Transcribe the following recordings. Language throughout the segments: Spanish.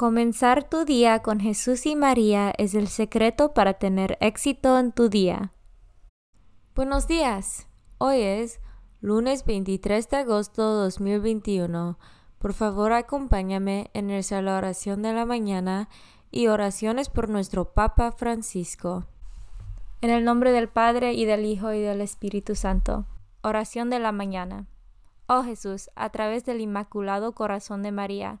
Comenzar tu día con Jesús y María es el secreto para tener éxito en tu día. Buenos días. Hoy es lunes 23 de agosto de 2021. Por favor, acompáñame en la oración de la mañana y oraciones por nuestro Papa Francisco. En el nombre del Padre y del Hijo y del Espíritu Santo. Oración de la mañana. Oh Jesús, a través del Inmaculado Corazón de María,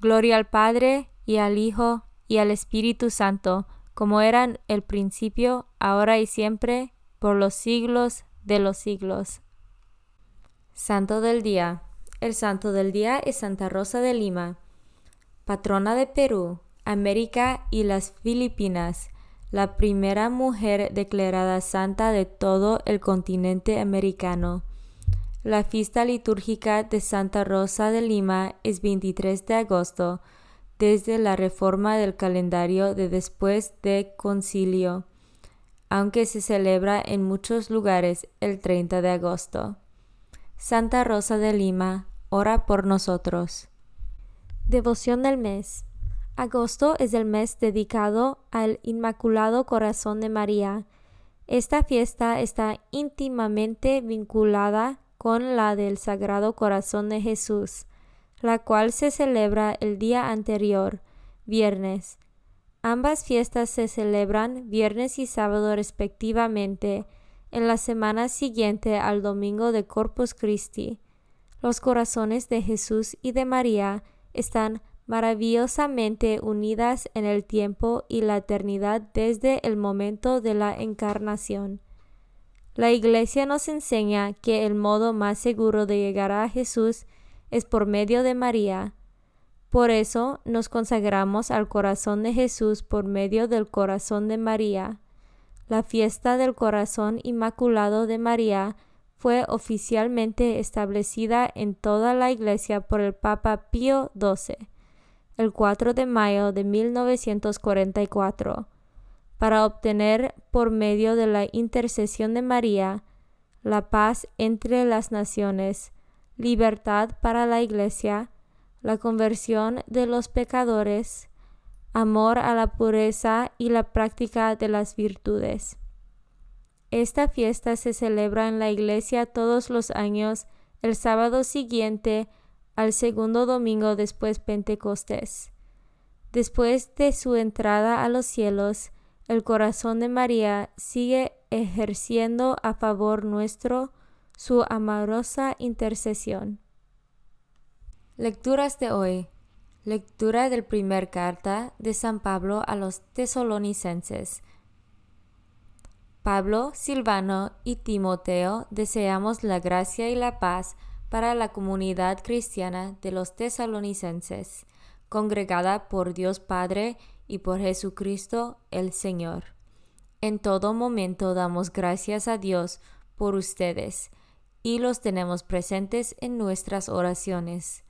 Gloria al Padre y al Hijo y al Espíritu Santo, como eran el principio, ahora y siempre, por los siglos de los siglos. Santo del Día. El Santo del Día es Santa Rosa de Lima, patrona de Perú, América y las Filipinas, la primera mujer declarada santa de todo el continente americano. La fiesta litúrgica de Santa Rosa de Lima es 23 de agosto, desde la reforma del calendario de después de concilio, aunque se celebra en muchos lugares el 30 de agosto. Santa Rosa de Lima, ora por nosotros. Devoción del mes. Agosto es el mes dedicado al Inmaculado Corazón de María. Esta fiesta está íntimamente vinculada con la del Sagrado Corazón de Jesús, la cual se celebra el día anterior, viernes. Ambas fiestas se celebran viernes y sábado respectivamente, en la semana siguiente al domingo de Corpus Christi. Los corazones de Jesús y de María están maravillosamente unidas en el tiempo y la eternidad desde el momento de la encarnación. La Iglesia nos enseña que el modo más seguro de llegar a Jesús es por medio de María. Por eso nos consagramos al corazón de Jesús por medio del corazón de María. La fiesta del corazón inmaculado de María fue oficialmente establecida en toda la Iglesia por el Papa Pío XII, el 4 de mayo de 1944 para obtener por medio de la intercesión de María la paz entre las naciones, libertad para la Iglesia, la conversión de los pecadores, amor a la pureza y la práctica de las virtudes. Esta fiesta se celebra en la Iglesia todos los años el sábado siguiente al segundo domingo después Pentecostés. Después de su entrada a los cielos, el corazón de María sigue ejerciendo a favor nuestro su amorosa intercesión. Lecturas de hoy. Lectura del primer carta de San Pablo a los tesalonicenses. Pablo, Silvano y Timoteo deseamos la gracia y la paz para la comunidad cristiana de los tesalonicenses, congregada por Dios Padre y por Jesucristo el Señor. En todo momento damos gracias a Dios por ustedes y los tenemos presentes en nuestras oraciones.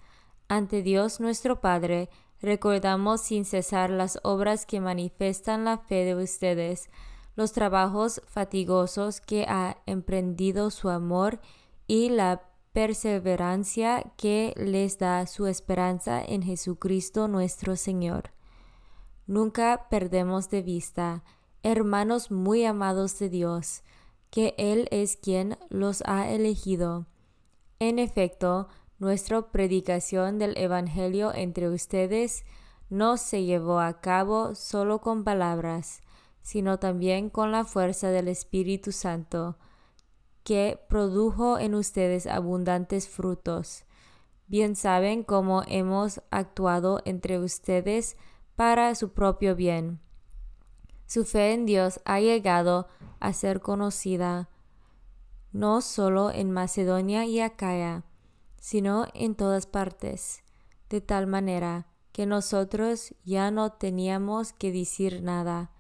Ante Dios nuestro Padre, recordamos sin cesar las obras que manifiestan la fe de ustedes, los trabajos fatigosos que ha emprendido su amor y la perseverancia que les da su esperanza en Jesucristo nuestro Señor. Nunca perdemos de vista, hermanos muy amados de Dios, que Él es quien los ha elegido. En efecto, nuestra predicación del Evangelio entre ustedes no se llevó a cabo solo con palabras, sino también con la fuerza del Espíritu Santo, que produjo en ustedes abundantes frutos. Bien saben cómo hemos actuado entre ustedes para su propio bien. Su fe en Dios ha llegado a ser conocida no solo en Macedonia y Acaya, sino en todas partes, de tal manera que nosotros ya no teníamos que decir nada,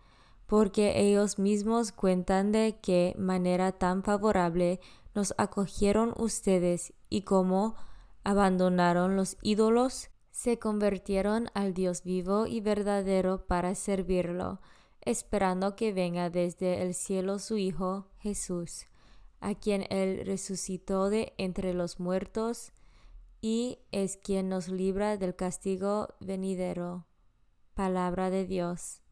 porque ellos mismos cuentan de qué manera tan favorable nos acogieron ustedes y cómo abandonaron los ídolos, se convirtieron al Dios vivo y verdadero para servirlo, esperando que venga desde el cielo su Hijo Jesús, a quien Él resucitó de entre los muertos y es quien nos libra del castigo venidero. Palabra de Dios.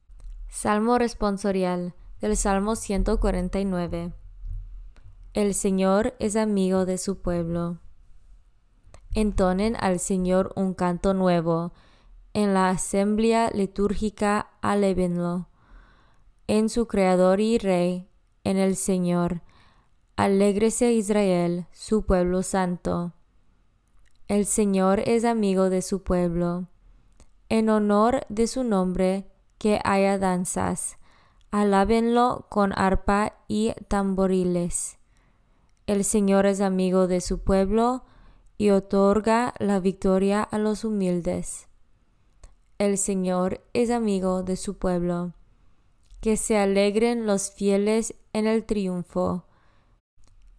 Salmo responsorial del Salmo 149. El Señor es amigo de su pueblo. Entonen al Señor un canto nuevo. En la asamblea litúrgica alévenlo. En su Creador y Rey, en el Señor. Alégrese Israel, su pueblo santo. El Señor es amigo de su pueblo. En honor de su nombre, que haya danzas. Alábenlo con arpa y tamboriles. El Señor es amigo de su pueblo y otorga la victoria a los humildes. El Señor es amigo de su pueblo. Que se alegren los fieles en el triunfo.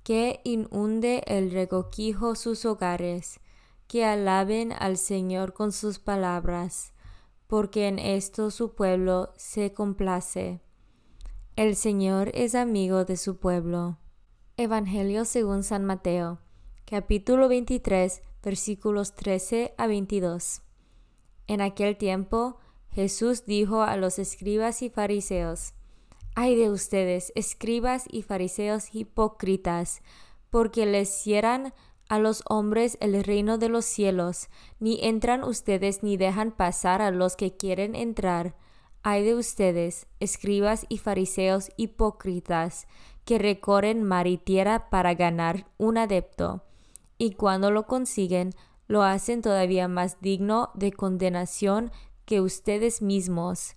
Que inunde el regocijo sus hogares. Que alaben al Señor con sus palabras porque en esto su pueblo se complace. El Señor es amigo de su pueblo. Evangelio según San Mateo, capítulo 23, versículos 13 a 22. En aquel tiempo Jesús dijo a los escribas y fariseos, Ay de ustedes, escribas y fariseos hipócritas, porque les cierran a los hombres el reino de los cielos, ni entran ustedes ni dejan pasar a los que quieren entrar. Hay de ustedes, escribas y fariseos hipócritas, que recorren mar y tierra para ganar un adepto, y cuando lo consiguen, lo hacen todavía más digno de condenación que ustedes mismos.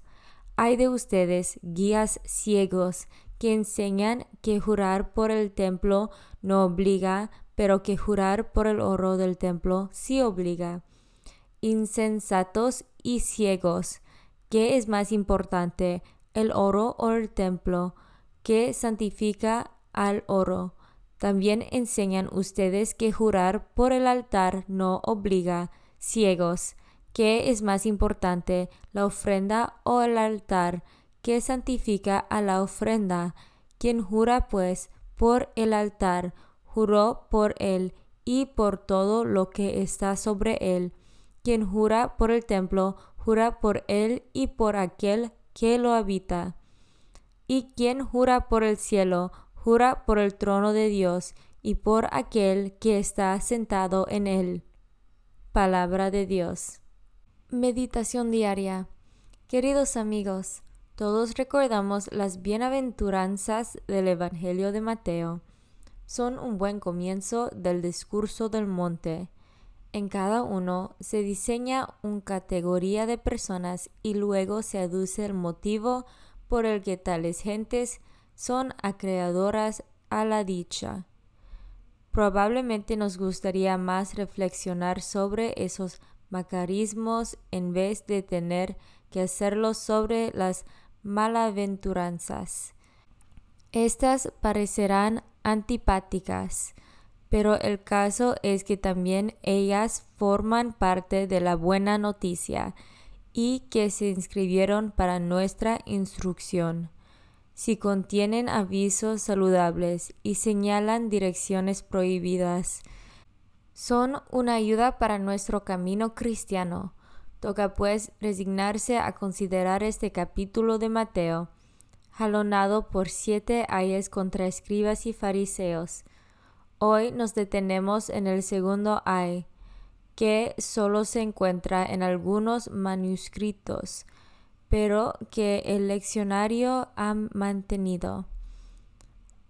Hay de ustedes, guías ciegos, que enseñan que jurar por el templo no obliga, pero que jurar por el oro del templo sí obliga. Insensatos y ciegos, ¿qué es más importante, el oro o el templo? ¿Qué santifica al oro? También enseñan ustedes que jurar por el altar no obliga. Ciegos, ¿qué es más importante, la ofrenda o el altar? ¿Qué santifica a la ofrenda? Quien jura pues por el altar, juró por él y por todo lo que está sobre él. Quien jura por el templo, jura por él y por aquel que lo habita. Y quien jura por el cielo, jura por el trono de Dios y por aquel que está sentado en él. Palabra de Dios. Meditación diaria. Queridos amigos, todos recordamos las bienaventuranzas del Evangelio de Mateo son un buen comienzo del discurso del monte. En cada uno se diseña una categoría de personas y luego se aduce el motivo por el que tales gentes son acreedoras a la dicha. Probablemente nos gustaría más reflexionar sobre esos macarismos en vez de tener que hacerlo sobre las malaventuranzas. Estas parecerán antipáticas, pero el caso es que también ellas forman parte de la buena noticia y que se inscribieron para nuestra instrucción si contienen avisos saludables y señalan direcciones prohibidas. Son una ayuda para nuestro camino cristiano. Toca pues resignarse a considerar este capítulo de Mateo, jalonado por siete ayes contra escribas y fariseos. Hoy nos detenemos en el segundo ay, que solo se encuentra en algunos manuscritos pero que el leccionario ha mantenido.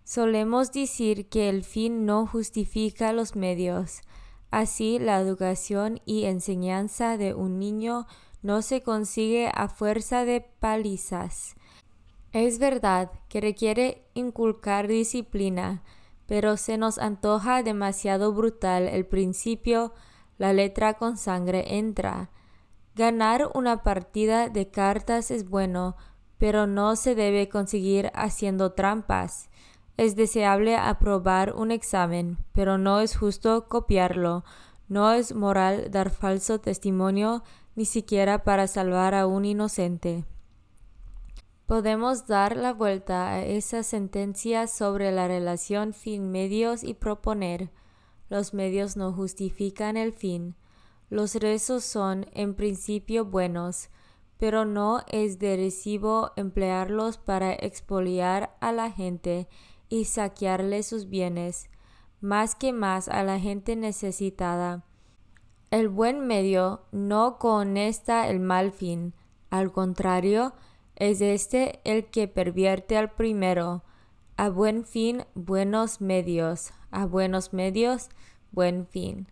Solemos decir que el fin no justifica los medios. Así, la educación y enseñanza de un niño no se consigue a fuerza de palizas. Es verdad que requiere inculcar disciplina, pero se nos antoja demasiado brutal el principio la letra con sangre entra Ganar una partida de cartas es bueno, pero no se debe conseguir haciendo trampas. Es deseable aprobar un examen, pero no es justo copiarlo. No es moral dar falso testimonio ni siquiera para salvar a un inocente. Podemos dar la vuelta a esa sentencia sobre la relación fin-medios y proponer los medios no justifican el fin. Los rezos son en principio buenos, pero no es de recibo emplearlos para expoliar a la gente y saquearle sus bienes, más que más a la gente necesitada. El buen medio no conesta el mal fin, al contrario, es este el que pervierte al primero. A buen fin, buenos medios, a buenos medios, buen fin.